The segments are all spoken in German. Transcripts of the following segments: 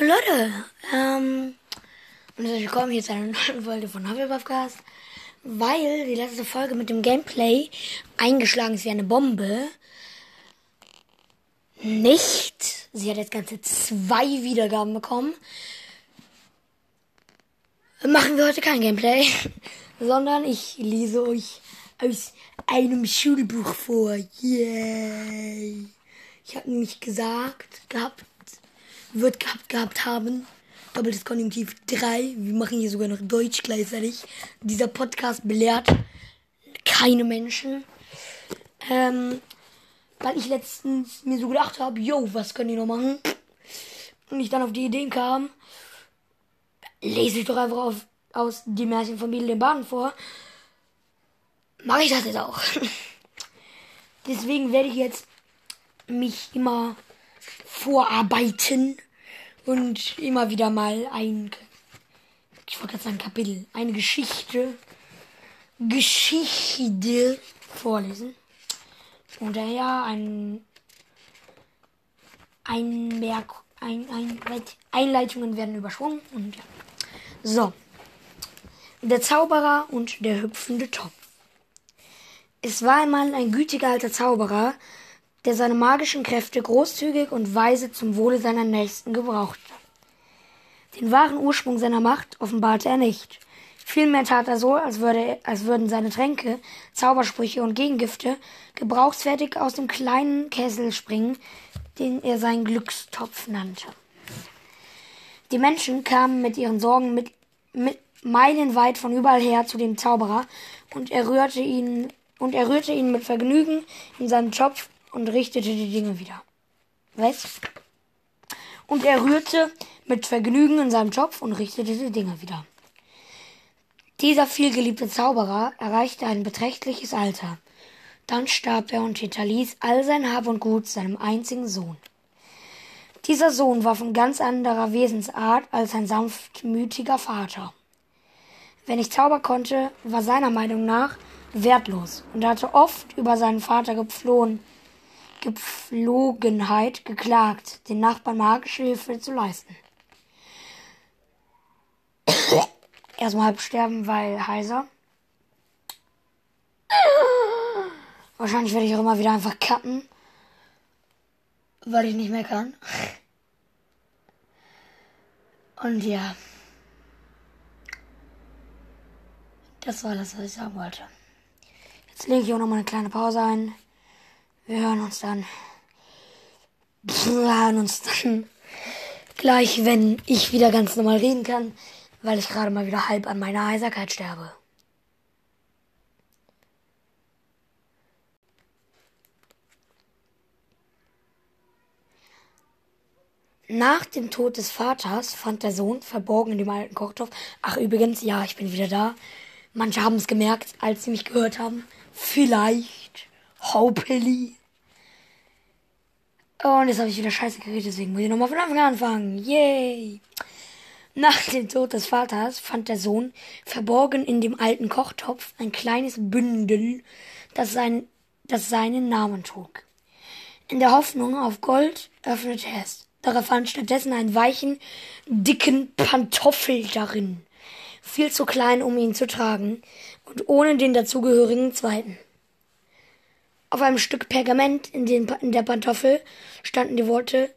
Oh Leute, ähm, und willkommen hier zu einer neuen Folge von Hufflepuffcast, weil die letzte Folge mit dem Gameplay eingeschlagen ist wie eine Bombe. Nicht. Sie hat jetzt ganze zwei Wiedergaben bekommen. Machen wir heute kein Gameplay, sondern ich lese euch aus einem Schulbuch vor. Yay! Ich habe nämlich gesagt, gehabt, wird gehabt, gehabt haben. Doppeltes Konjunktiv 3. Wir machen hier sogar noch Deutsch gleichzeitig. Dieser Podcast belehrt keine Menschen. Ähm, weil ich letztens mir so gedacht habe, yo, was können die noch machen? Und ich dann auf die Idee kam, lese ich doch einfach auf, aus Die Märchen von Biedel den Baden vor. Mache ich das jetzt auch. Deswegen werde ich jetzt mich immer vorarbeiten und immer wieder mal ein, ich wollte gerade sagen Kapitel, eine Geschichte, Geschichte vorlesen. Und daher ein, ein Merk, ein, ein, Einleitungen werden überschwungen und ja. So. Der Zauberer und der hüpfende Topf. Es war einmal ein gütiger alter Zauberer, der seine magischen Kräfte großzügig und weise zum Wohle seiner Nächsten gebrauchte. Den wahren Ursprung seiner Macht offenbarte er nicht. Vielmehr tat er so, als, würde, als würden seine Tränke, Zaubersprüche und Gegengifte gebrauchsfertig aus dem kleinen Kessel springen, den er seinen Glückstopf nannte. Die Menschen kamen mit ihren Sorgen mit, mit meilenweit von überall her zu dem Zauberer und er rührte ihn und er rührte ihn mit Vergnügen in seinem Topf und richtete die Dinge wieder. Was? Und er rührte mit Vergnügen in seinem Topf und richtete die Dinge wieder. Dieser vielgeliebte Zauberer erreichte ein beträchtliches Alter. Dann starb er und hinterließ all sein Hab und Gut seinem einzigen Sohn. Dieser Sohn war von ganz anderer Wesensart als sein sanftmütiger Vater. Wer nicht zaubern konnte, war seiner Meinung nach wertlos und hatte oft über seinen Vater geflohen, Gepflogenheit geklagt, den Nachbarn magische Hilfe zu leisten. Erstmal halb sterben, weil heiser. Wahrscheinlich werde ich auch immer wieder einfach cutten, weil ich nicht mehr kann. Und ja. Das war das, was ich sagen wollte. Jetzt lege ich auch noch mal eine kleine Pause ein. Wir hören uns dann. Wir hören uns dann gleich, wenn ich wieder ganz normal reden kann, weil ich gerade mal wieder halb an meiner Heiserkeit sterbe. Nach dem Tod des Vaters fand der Sohn verborgen in dem alten Kochtopf. Ach übrigens, ja, ich bin wieder da. Manche haben es gemerkt, als sie mich gehört haben. Vielleicht. Hopefully. Und jetzt habe ich wieder scheiße geredet, deswegen muss ich nochmal von Anfang an anfangen. Yay! Nach dem Tod des Vaters fand der Sohn verborgen in dem alten Kochtopf ein kleines Bündel, das, sein, das seinen Namen trug. In der Hoffnung auf Gold öffnete er es. Doch er fand stattdessen einen weichen, dicken Pantoffel darin. Viel zu klein, um ihn zu tragen und ohne den dazugehörigen zweiten. Auf einem Stück Pergament in, den, in der Pantoffel standen die Worte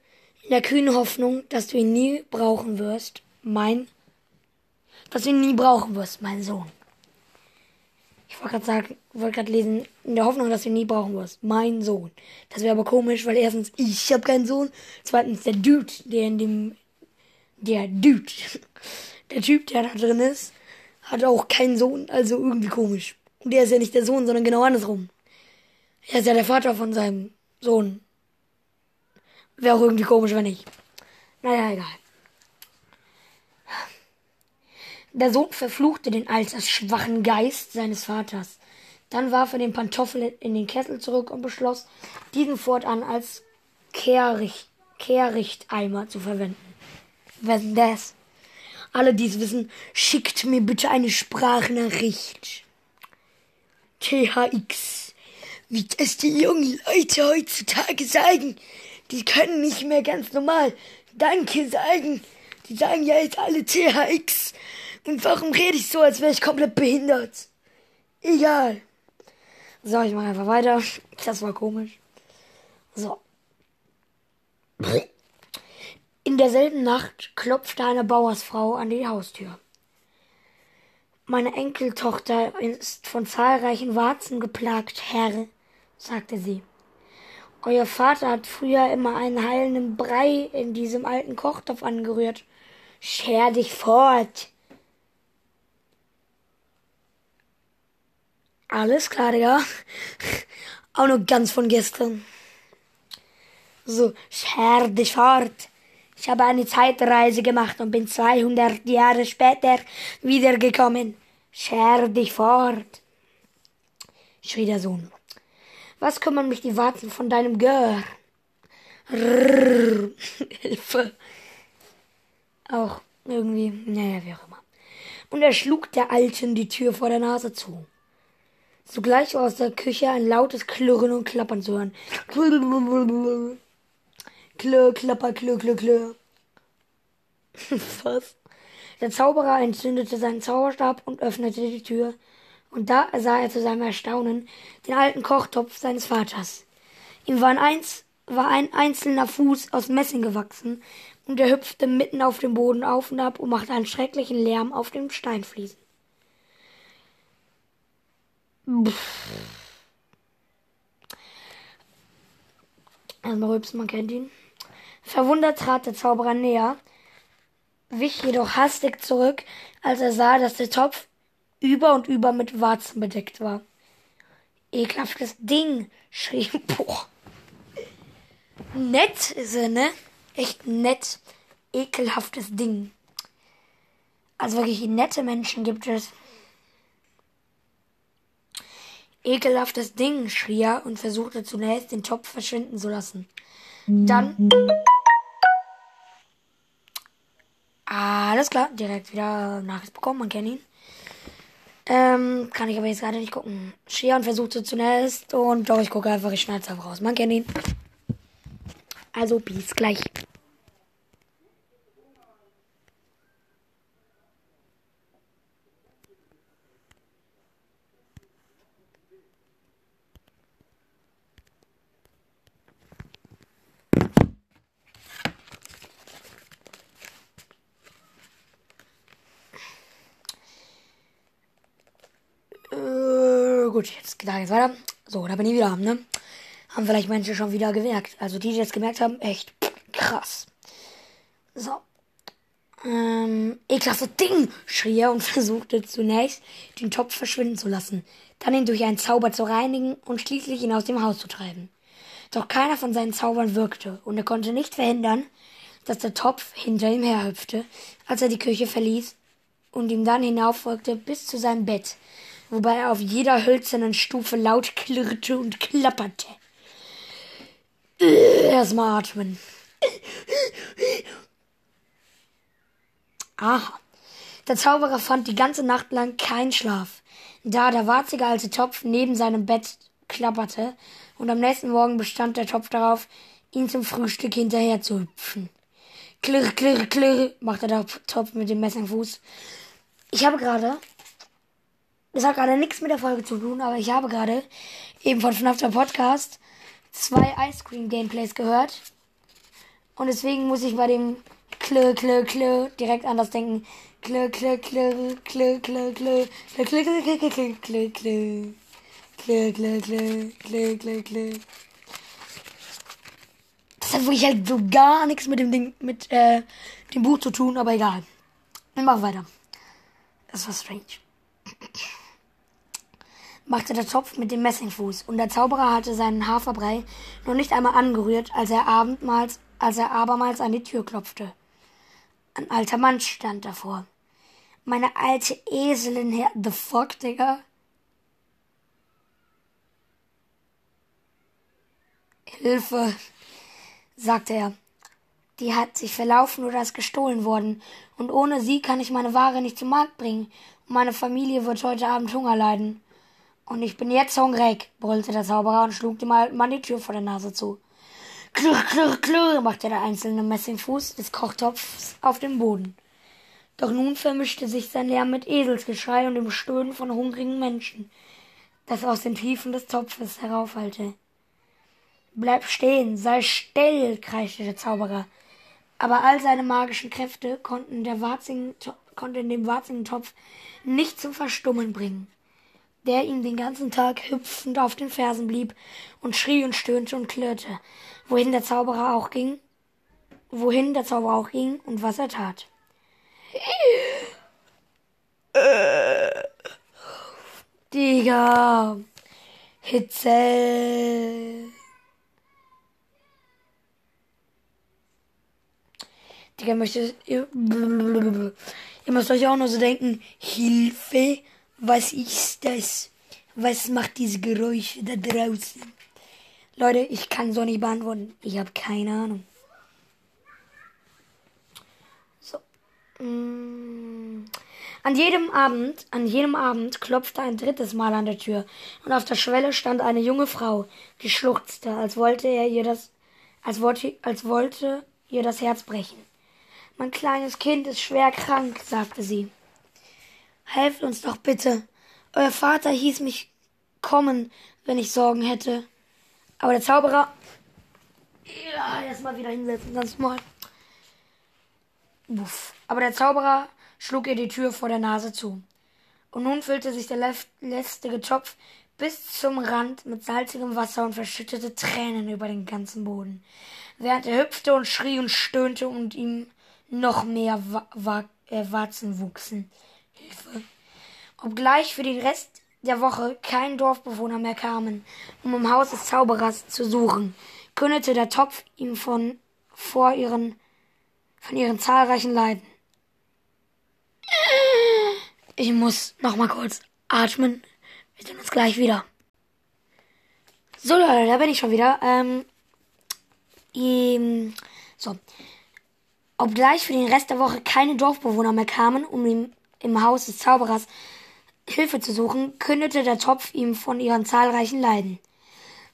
in der kühnen Hoffnung, dass du ihn nie brauchen wirst, mein, dass du ihn nie brauchen wirst, mein Sohn. Ich wollte gerade sagen, wollte gerade lesen, in der Hoffnung, dass du ihn nie brauchen wirst, mein Sohn. Das wäre aber komisch, weil erstens, ich habe keinen Sohn, zweitens, der Dude, der in dem, der Dude, der Typ, der da drin ist, hat auch keinen Sohn, also irgendwie komisch. Und der ist ja nicht der Sohn, sondern genau andersrum. Er ist ja der Vater von seinem Sohn. Wäre auch irgendwie komisch, wenn nicht. Naja, egal. Der Sohn verfluchte den altersschwachen Geist seines Vaters. Dann warf er den Pantoffel in den Kessel zurück und beschloss, diesen fortan als Kehrricht, Kehrrichteimer zu verwenden. Wenn das? Alle, die es wissen, schickt mir bitte eine Sprachnachricht. THX wie das die jungen Leute heutzutage sagen. Die können nicht mehr ganz normal Danke sagen. Die sagen ja jetzt alle THX. Und warum rede ich so, als wäre ich komplett behindert? Egal. So, ich mache einfach weiter. Das war komisch. So. In derselben Nacht klopfte eine Bauersfrau an die Haustür. Meine Enkeltochter ist von zahlreichen Warzen geplagt, Herr, sagte sie. Euer Vater hat früher immer einen heilenden Brei in diesem alten Kochtopf angerührt. Scher dich fort. Alles klar, Digga. Auch nur ganz von gestern. So, scher dich fort. Ich habe eine Zeitreise gemacht und bin 200 Jahre später wiedergekommen. Scher dich fort, schrie der Sohn. Was kümmern mich die Warzen von deinem Gör? Hilfe. Auch irgendwie, naja, wie auch immer. Und er schlug der Alten die Tür vor der Nase zu. Sogleich war aus der Küche ein lautes Klirren und Klappern zu hören. Klirr, klapper, klirr, klirr, klirr. Was? Der Zauberer entzündete seinen Zauberstab und öffnete die Tür und da sah er zu seinem Erstaunen den alten Kochtopf seines Vaters. Ihm war ein, Einz war ein einzelner Fuß aus Messing gewachsen, und er hüpfte mitten auf dem Boden auf und ab und machte einen schrecklichen Lärm auf den Steinfliesen. Erstmal rübsen, man kennt ihn. Verwundert trat der Zauberer näher, wich jedoch hastig zurück, als er sah, dass der Topf über und über mit Warzen bedeckt war. Ekelhaftes Ding, schrie Boah. Nett ist er, ne? Echt nett. Ekelhaftes Ding. Also wirklich nette Menschen gibt es. Ekelhaftes Ding, schrie er und versuchte zunächst den Topf verschwinden zu lassen. Dann. Alles klar, direkt wieder Nachricht bekommen, man kennt ihn. Ähm, kann ich aber jetzt gerade nicht gucken. Shion versuchte zunächst und doch, ich gucke einfach, ich schneide es einfach raus. Man kennt ihn. Also, bis gleich. Gut, jetzt geht jetzt weiter. So, da bin ich wieder, ne? Haben vielleicht manche schon wieder gemerkt. Also die, die jetzt gemerkt haben, echt krass. So. Ähm, ekelhaftes Ding, schrie er und versuchte zunächst, den Topf verschwinden zu lassen, dann ihn durch einen Zauber zu reinigen und schließlich ihn aus dem Haus zu treiben. Doch keiner von seinen Zaubern wirkte, und er konnte nicht verhindern, dass der Topf hinter ihm herhüpfte, als er die Küche verließ und ihm dann hinauffolgte bis zu seinem Bett, wobei er auf jeder hölzernen Stufe laut klirrte und klapperte. Erstmal atmen. Aha. Der Zauberer fand die ganze Nacht lang keinen Schlaf, da der warzige alte Topf neben seinem Bett klapperte, und am nächsten Morgen bestand der Topf darauf, ihn zum Frühstück hinterher zu hüpfen. Klirr, klirr, klirr, machte der Topf mit dem Messingfuß. Ich habe gerade das hat gerade nichts mit der Folge zu tun, aber ich habe gerade eben von FNAF Podcast zwei Ice Cream Gameplays gehört. Und deswegen muss ich bei dem Klö, Klö, Klö direkt anders denken. Klö, Klö, Klö, Klö, Klö, Klö, Klö, Klö, Klö, Klö, Klö, Klö, Klö. Klö, klö, klö, klö, klö, klö. Das hat wirklich halt so gar nichts mit dem Ding, mit äh, dem Buch zu tun, aber egal. Wir machen weiter. Das war strange machte der Topf mit dem Messingfuß, und der Zauberer hatte seinen Haferbrei noch nicht einmal angerührt, als er abendmals, als er abermals an die Tür klopfte. Ein alter Mann stand davor. Meine alte Eselin her. The fuck, Digga? Hilfe, sagte er. Die hat sich verlaufen oder ist gestohlen worden, und ohne sie kann ich meine Ware nicht zum Markt bringen, und meine Familie wird heute Abend Hunger leiden. Und ich bin jetzt hungrig, brüllte der Zauberer und schlug dem alten Mann die Tür vor der Nase zu. Klirr, klirr, klirr, machte der einzelne Messingfuß des Kochtopfs auf dem Boden. Doch nun vermischte sich sein Lärm mit Eselsgeschrei und dem Stöhnen von hungrigen Menschen, das aus den Tiefen des Topfes heraufhallte. Bleib stehen, sei still, kreischte der Zauberer. Aber all seine magischen Kräfte konnten, der warzigen, konnten dem warzigen Topf nicht zum Verstummen bringen, der ihm den ganzen Tag hüpfend auf den Fersen blieb und schrie und stöhnte und klirrte, wohin der Zauberer auch ging, wohin der Zauberer auch ging und was er tat. Digga, Hitze. Digga, möchte. Ihr, ihr müsst euch auch nur so denken: Hilfe, was ist das? Was macht diese Geräusche da draußen? Leute, ich kann so nicht beantworten. Ich habe keine Ahnung. So. Mm. An jedem Abend, an jedem Abend klopfte ein drittes Mal an der Tür und auf der Schwelle stand eine junge Frau, die schluchzte, als wollte er ihr das, als wollte, als wollte ihr das Herz brechen. Mein kleines Kind ist schwer krank, sagte sie. Helft uns doch bitte. Euer Vater hieß mich kommen, wenn ich Sorgen hätte. Aber der Zauberer. Ja, erstmal wieder hinsetzen, ganz mal. Buff. Aber der Zauberer schlug ihr die Tür vor der Nase zu. Und nun füllte sich der lästige Topf bis zum Rand mit salzigem Wasser und verschüttete Tränen über den ganzen Boden, während er hüpfte und schrie und stöhnte und ihm noch mehr Wa Wa äh, Warzen wuchsen. Hilfe. Obgleich für den Rest der Woche kein Dorfbewohner mehr kamen, um im Haus des Zauberers zu suchen, kündete der Topf ihm von vor ihren von ihren zahlreichen Leiden. Ich muss noch mal kurz atmen. Wir sehen uns gleich wieder. So Leute, da bin ich schon wieder. Ähm, ähm, so, Obgleich für den Rest der Woche keine Dorfbewohner mehr kamen, um ihm im Haus des Zauberers Hilfe zu suchen, kündete der Topf ihm von ihren zahlreichen Leiden.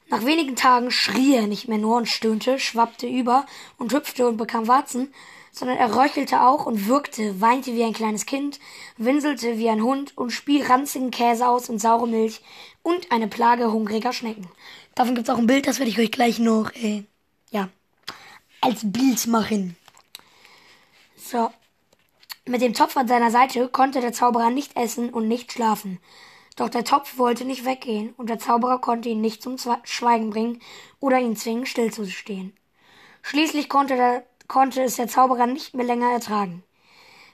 Nach wenigen Tagen schrie er nicht mehr nur und stöhnte, schwappte über und hüpfte und bekam Warzen, sondern er röchelte auch und würgte, weinte wie ein kleines Kind, winselte wie ein Hund und spie ranzigen Käse aus und saure Milch und eine Plage hungriger Schnecken. Davon gibt's auch ein Bild, das werde ich euch gleich noch, äh, ja, als Bild machen. So. Mit dem Topf an seiner Seite konnte der Zauberer nicht essen und nicht schlafen. Doch der Topf wollte nicht weggehen, und der Zauberer konnte ihn nicht zum Schweigen bringen oder ihn zwingen, stillzustehen. Schließlich konnte, der, konnte es der Zauberer nicht mehr länger ertragen.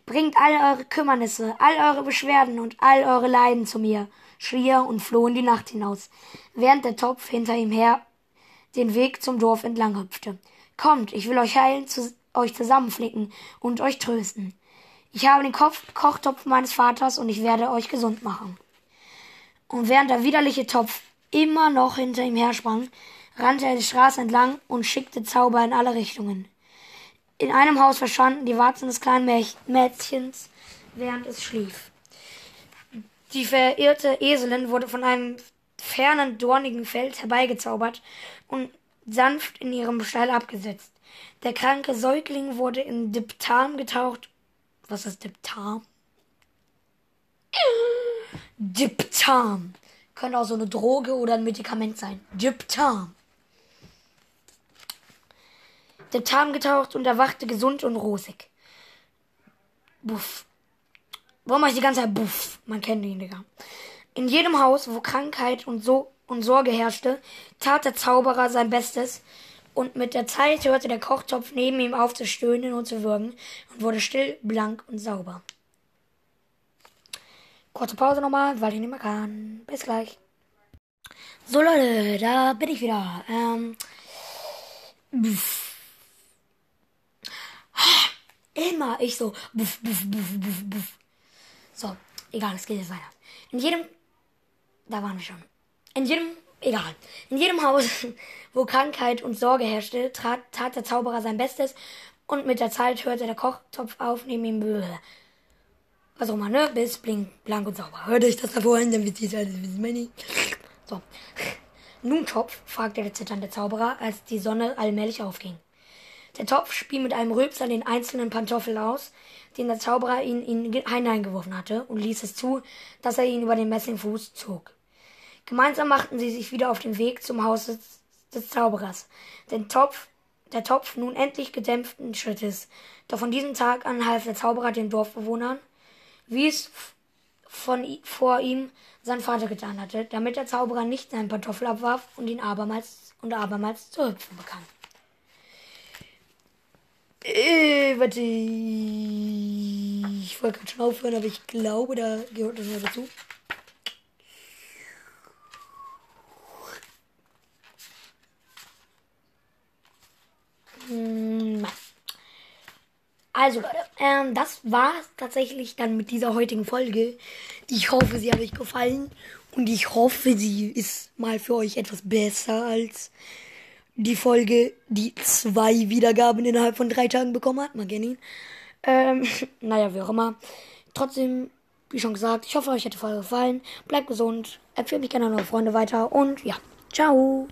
Bringt all eure Kümmernisse, all eure Beschwerden und all eure Leiden zu mir, schrie er und floh in die Nacht hinaus, während der Topf hinter ihm her den Weg zum Dorf entlang hüpfte. Kommt, ich will euch heilen, zu, euch zusammenflicken und euch trösten. Ich habe den Kopf Kochtopf meines Vaters und ich werde euch gesund machen. Und während der widerliche Topf immer noch hinter ihm hersprang, rannte er die Straße entlang und schickte Zauber in alle Richtungen. In einem Haus verschwanden die Warzen des kleinen Mädchens, während es schlief. Die verirrte Eselin wurde von einem fernen, dornigen Feld herbeigezaubert und sanft in ihrem Stall abgesetzt. Der kranke Säugling wurde in Diptam getaucht. Was ist Diptam? Diptam. Könnte auch so eine Droge oder ein Medikament sein. Diptam. Diptam getaucht und erwachte gesund und rosig. Buff. Warum mache ich die ganze Zeit Buff? Man kennt ihn, Digga. In jedem Haus, wo Krankheit und, so und Sorge herrschte, tat der Zauberer sein Bestes, und mit der Zeit hörte der Kochtopf neben ihm auf zu stöhnen und zu würgen und wurde still, blank und sauber. Kurze Pause nochmal, weil ich nicht mehr kann. Bis gleich. So Leute, da bin ich wieder. Ähm, Immer ich so. Buff, buff, buff, buff, buff. So, egal, es geht jetzt weiter. In jedem. Da waren wir schon. In jedem Egal. In jedem Haus, wo Krankheit und Sorge herrschte, trat, tat der Zauberer sein Bestes und mit der Zeit hörte der Kochtopf auf, neben ihm Böhe. Was auch immer, ne? Bis blink, blank und sauber. Hört euch das davor hin, dann wisst ihr alles, wisst ihr So. Nun, Topf? fragte der zitternde Zauberer, als die Sonne allmählich aufging. Der Topf spie mit einem Rülpser den einzelnen Pantoffel aus, den der Zauberer in ihn hineingeworfen hatte, und ließ es zu, dass er ihn über den Messingfuß zog. Gemeinsam machten sie sich wieder auf den Weg zum Haus des, des Zauberers. Den Topf, der Topf nun endlich gedämpften Schrittes. Doch von diesem Tag an half der Zauberer den Dorfbewohnern, wie es von vor ihm sein Vater getan hatte, damit der Zauberer nicht seinen Pantoffel abwarf und ihn abermals und abermals zu hüpfen bekam. Äh, warte. Ich wollte gerade schon aufhören, aber ich glaube, da gehört das noch dazu. Also Leute, ähm, das war tatsächlich dann mit dieser heutigen Folge. Ich hoffe, sie hat euch gefallen und ich hoffe, sie ist mal für euch etwas besser als die Folge, die zwei Wiedergaben innerhalb von drei Tagen bekommen hat. Kennt ihn. Ähm, naja, wie auch immer. Trotzdem, wie schon gesagt, ich hoffe, euch hat die Folge gefallen. Bleibt gesund, empfehlt mich gerne an eure Freunde weiter und ja, ciao.